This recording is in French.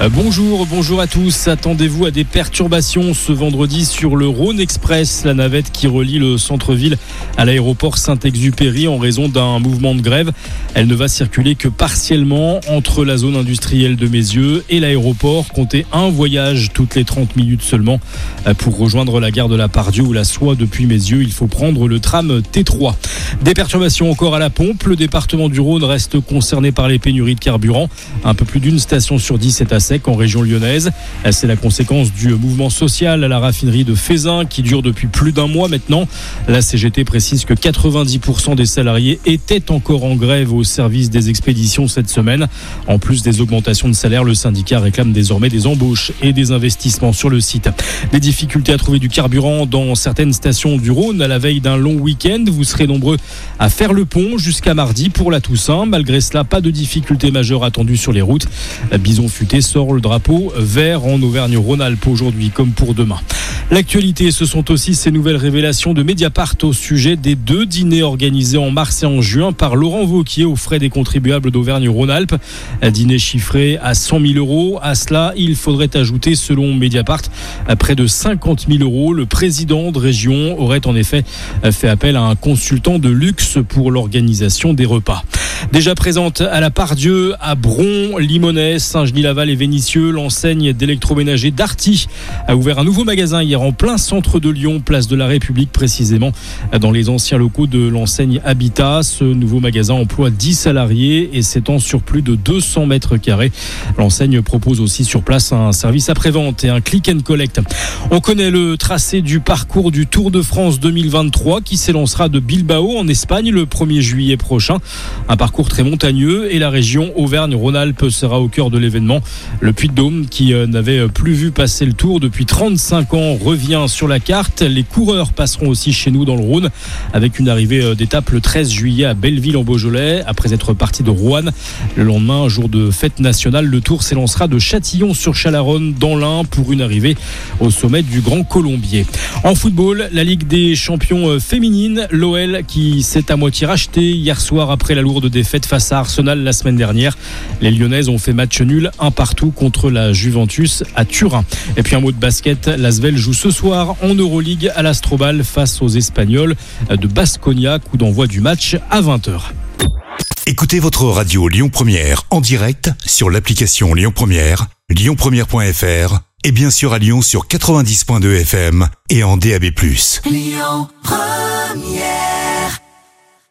Euh, Bonjour, bonjour à tous. Attendez-vous à des perturbations ce vendredi sur le Rhône Express, la navette qui relie le centre-ville à l'aéroport Saint-Exupéry en raison d'un mouvement de grève. Elle ne va circuler que partiellement entre la zone industrielle de Mézieux et l'aéroport. Comptez un voyage toutes les 30 minutes seulement. Euh, Pour rejoindre la gare de la Pardieu ou la Soie depuis Mézieux, il faut prendre le tram T3. Des perturbations encore à la pompe. Le département du Rhône reste concerné par les pénuries de carburant. Un peu plus d'une station sur 10 est à sec en région lyonnaise. C'est la conséquence du mouvement social à la raffinerie de Fézin qui dure depuis plus d'un mois maintenant. La CGT précise que 90% des salariés étaient encore en grève au service des expéditions cette semaine. En plus des augmentations de salaire, le syndicat réclame désormais des embauches et des investissements sur le site. Des difficultés à trouver du carburant dans certaines stations du Rhône à la veille d'un long week-end. Vous serez nombreux à faire le pont jusqu'à mardi pour la Toussaint. Malgré cela, pas de difficultés majeures attendues sur les routes. Bison Futé le drapeau vert en Auvergne-Rhône-Alpes aujourd'hui comme pour demain. L'actualité, ce sont aussi ces nouvelles révélations de Mediapart au sujet des deux dîners organisés en mars et en juin par Laurent Vauquier aux frais des contribuables d'Auvergne-Rhône-Alpes. Un dîner chiffré à 100 000 euros. À cela, il faudrait ajouter, selon Mediapart, à près de 50 000 euros. Le président de région aurait en effet fait appel à un consultant de luxe pour l'organisation des repas. Déjà présente à la Pardieu, à Bron, Limonest, Saint-Genis-Laval et Vénissieux, l'enseigne d'électroménager Darty a ouvert un nouveau magasin hier en plein centre de Lyon, place de la République précisément, dans les anciens locaux de l'enseigne Habitat. Ce nouveau magasin emploie 10 salariés et s'étend sur plus de 200 mètres carrés. L'enseigne propose aussi sur place un service après-vente et un click and collect. On connaît le tracé du parcours du Tour de France 2023 qui s'élancera de Bilbao en Espagne le 1er juillet prochain. Un parcours très montagneux et la région Auvergne-Rhône-Alpes sera au cœur de l'événement. Le Puy-de-Dôme, qui euh, n'avait plus vu passer le Tour depuis 35 ans, revient sur la carte. Les coureurs passeront aussi chez nous dans le Rhône avec une arrivée euh, d'étape le 13 juillet à Belleville en Beaujolais après être parti de Rouen. Le lendemain, jour de fête nationale, le Tour s'élancera de Châtillon sur Chalaronne dans l'Ain pour une arrivée au sommet du Grand Colombier. En football, la Ligue des champions euh, féminines, l'OL qui s'est à moitié racheté hier soir après la lourde défaite face à Arsenal la semaine dernière. Les Lyonnaises ont fait match nul un partout contre la Juventus à Turin. Et puis un mot de basket, l'Asvel joue ce soir en Euroleague à l'Astrobal face aux Espagnols de Basconia, coup d'envoi du match à 20h. Écoutez votre radio Lyon Première en direct sur l'application Lyon Première, lyonpremière.fr et bien sûr à Lyon sur 90.2 FM et en DAB+. Lyon Première